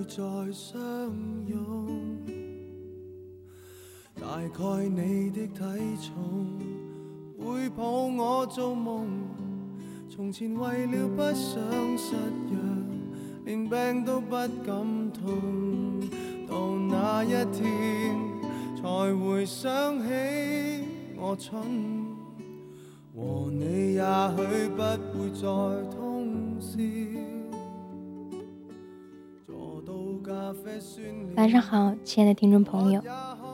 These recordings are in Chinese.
会再相拥，大概你的体重会抱我做梦。从前为了不想失约，连病都不敢痛。到那一天，才会想起我蠢。和你也许不会再痛。晚上好，亲爱的听众朋友，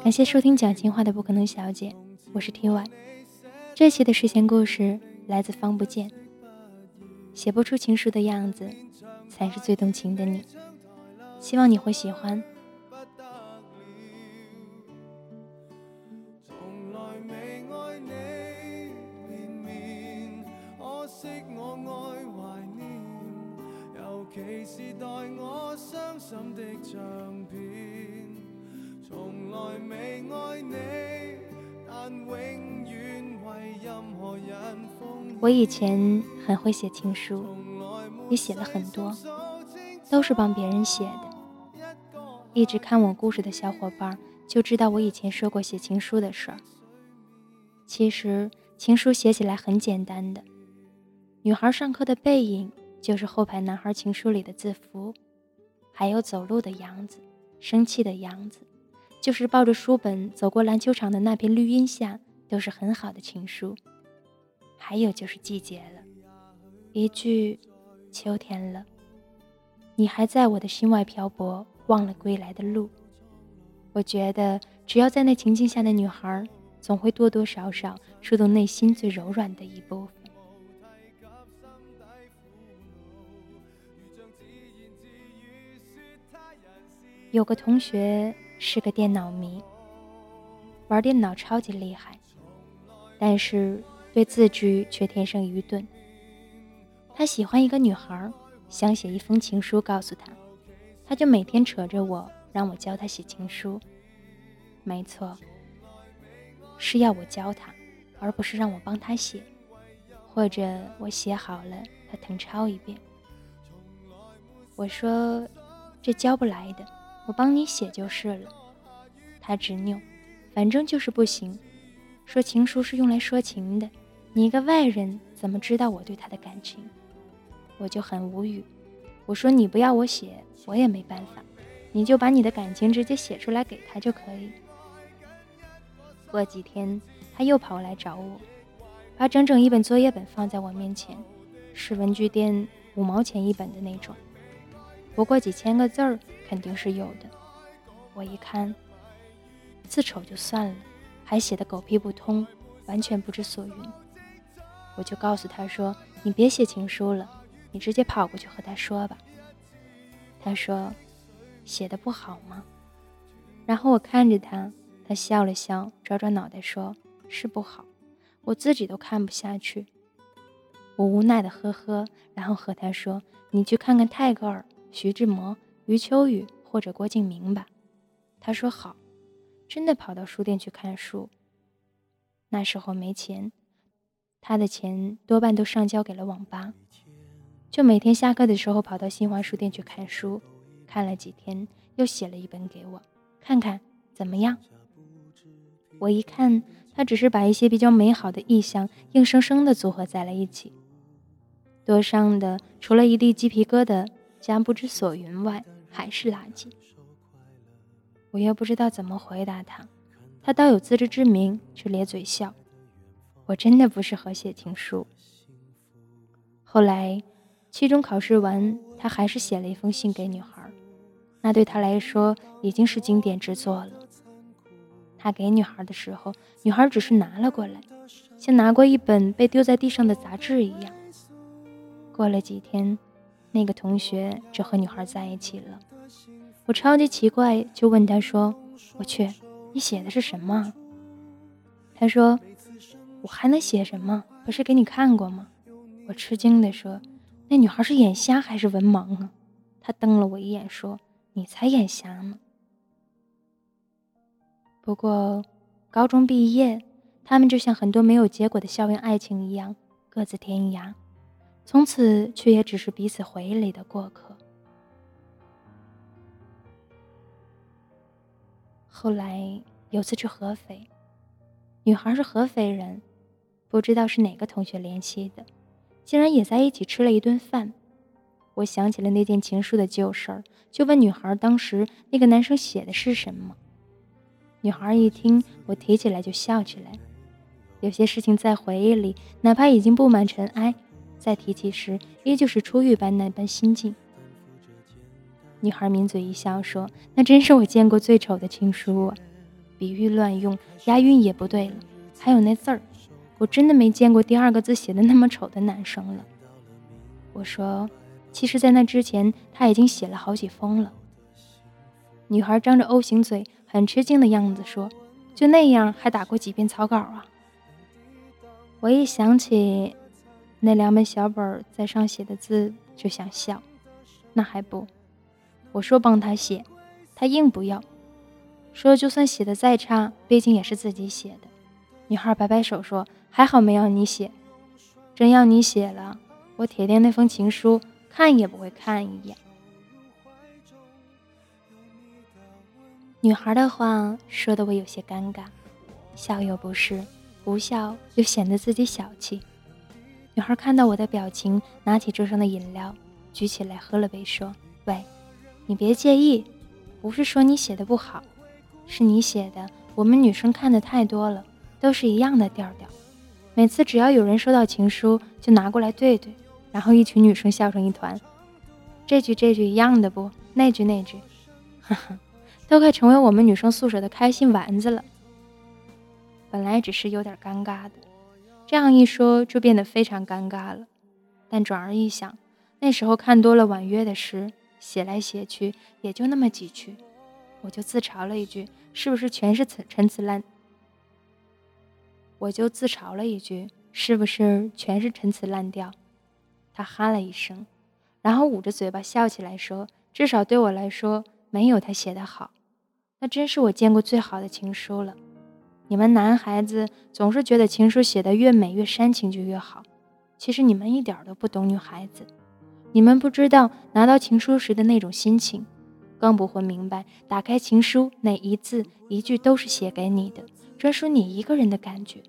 感谢收听讲情话的不可能小姐，我是 T Y。这期的睡前故事来自方不见，写不出情书的样子，才是最动情的你。希望你会喜欢。其是待我伤心的唱片。从来未爱你，但永远为任何人我以前很会写情书，也写了很多，都是帮别人写的。一直看我故事的小伙伴就知道我以前说过写情书的事儿。其实情书写起来很简单的，女孩上课的背影就是后排男孩情书里的字符，还有走路的样子、生气的样子，就是抱着书本走过篮球场的那片绿荫下，都是很好的情书。还有就是季节了，一句“秋天了”。你还在我的心外漂泊，忘了归来的路。我觉得，只要在那情境下的女孩，总会多多少少触动内心最柔软的一部分。有个同学是个电脑迷，玩电脑超级厉害，但是对字句却天生愚钝。他喜欢一个女孩，想写一封情书告诉她，他就每天扯着我，让我教他写情书。没错，是要我教他，而不是让我帮他写，或者我写好了，他誊抄一遍。我说这教不来的，我帮你写就是了。他执拗，反正就是不行，说情书是用来说情的，你一个外人怎么知道我对他的感情？我就很无语。我说你不要我写，我也没办法，你就把你的感情直接写出来给他就可以。过几天他又跑来找我，把整整一本作业本放在我面前，是文具店五毛钱一本的那种，不过几千个字儿肯定是有的。我一看，字丑就算了，还写的狗屁不通，完全不知所云。我就告诉他说：“你别写情书了。”你直接跑过去和他说吧。他说：“写的不好吗？”然后我看着他，他笑了笑，抓抓脑袋说：“是不好，我自己都看不下去。”我无奈的呵呵，然后和他说：“你去看看泰戈尔、徐志摩、余秋雨或者郭敬明吧。”他说好，真的跑到书店去看书。那时候没钱，他的钱多半都上交给了网吧。就每天下课的时候跑到新华书店去看书，看了几天，又写了一本给我看看怎么样。我一看，他只是把一些比较美好的意象硬生生的组合在了一起，多上的除了一地鸡皮疙瘩加不知所云外，还是垃圾。我又不知道怎么回答他，他倒有自知之明，却咧嘴笑。我真的不适合写情书。后来。期中考试完，他还是写了一封信给女孩，那对他来说已经是经典之作了。他给女孩的时候，女孩只是拿了过来，像拿过一本被丢在地上的杂志一样。过了几天，那个同学就和女孩在一起了。我超级奇怪，就问他说：“我去，你写的是什么？”他说：“我还能写什么？不是给你看过吗？”我吃惊地说。那女孩是眼瞎还是文盲啊？他瞪了我一眼，说：“你才眼瞎呢。”不过，高中毕业，他们就像很多没有结果的校园爱情一样，各自天涯，从此却也只是彼此回忆里的过客。后来有次去合肥，女孩是合肥人，不知道是哪个同学联系的，竟然也在一起吃了一顿饭。我想起了那件情书的旧事儿，就问女孩当时那个男生写的是什么。女孩一听我提起来就笑起来。有些事情在回忆里，哪怕已经布满尘埃，再提起时依旧是初遇般那般心境。女孩抿嘴一笑说：“那真是我见过最丑的情书啊！比喻乱用，押韵也不对了，还有那字儿，我真的没见过第二个字写的那么丑的男生了。”我说：“其实，在那之前，他已经写了好几封了。”女孩张着 O 型嘴，很吃惊的样子说：“就那样，还打过几遍草稿啊？”我一想起那两本小本在上写的字，就想笑。那还不，我说帮他写，他硬不要，说就算写的再差，毕竟也是自己写的。女孩摆摆手说：“还好没要你写，真要你写了，我铁定那封情书看也不会看一眼。”女孩的话说的我有些尴尬，笑又不是。不笑又显得自己小气。女孩看到我的表情，拿起桌上的饮料，举起来喝了杯，说：“喂，你别介意，不是说你写的不好，是你写的，我们女生看的太多了，都是一样的调调。每次只要有人收到情书，就拿过来对对，然后一群女生笑成一团。这句这句一样的不？那句那句，哈哈，都快成为我们女生宿舍的开心丸子了。”本来只是有点尴尬的，这样一说就变得非常尴尬了。但转而一想，那时候看多了婉约的诗，写来写去也就那么几句，我就自嘲了一句：“是不是全是陈陈词滥？”我就自嘲了一句：“是不是全是陈词滥调？”他哈了一声，然后捂着嘴巴笑起来说：“至少对我来说，没有他写的好。那真是我见过最好的情书了。”你们男孩子总是觉得情书写得越美越煽情就越好，其实你们一点都不懂女孩子，你们不知道拿到情书时的那种心情，更不会明白打开情书那一字一句都是写给你的，专属你一个人的感觉。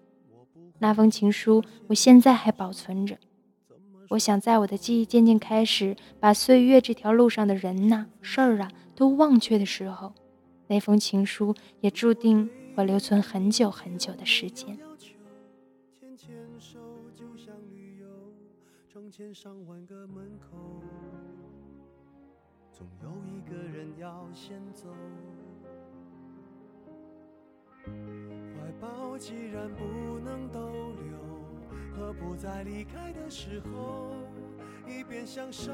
那封情书我现在还保存着，我想在我的记忆渐渐开始把岁月这条路上的人呐、事儿啊都忘却的时候，那封情书也注定。我留存很久很久的时间。牵牵手就像旅游，成千上万个门口，总有一个人要先走。怀抱既然不能逗留，何不在离开的时候，一边享受，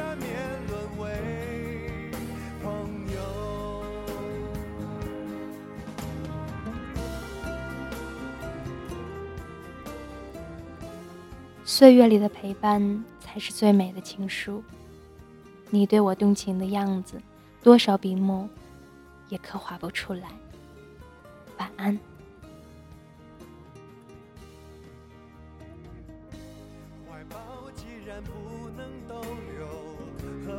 难免沦为朋友。岁月里的陪伴才是最美的情书。你对我动情的样子，多少笔墨也刻画不出来。晚安。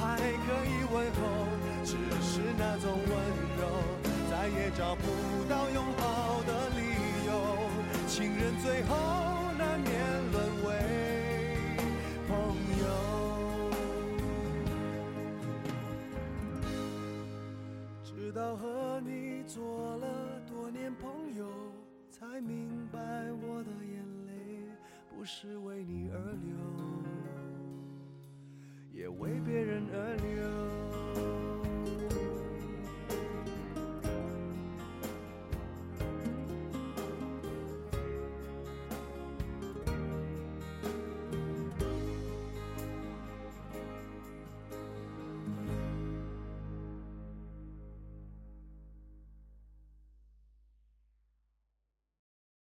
还可以问候，只是那种温柔，再也找不到拥抱的理由。情人最后难免沦为朋友。直到和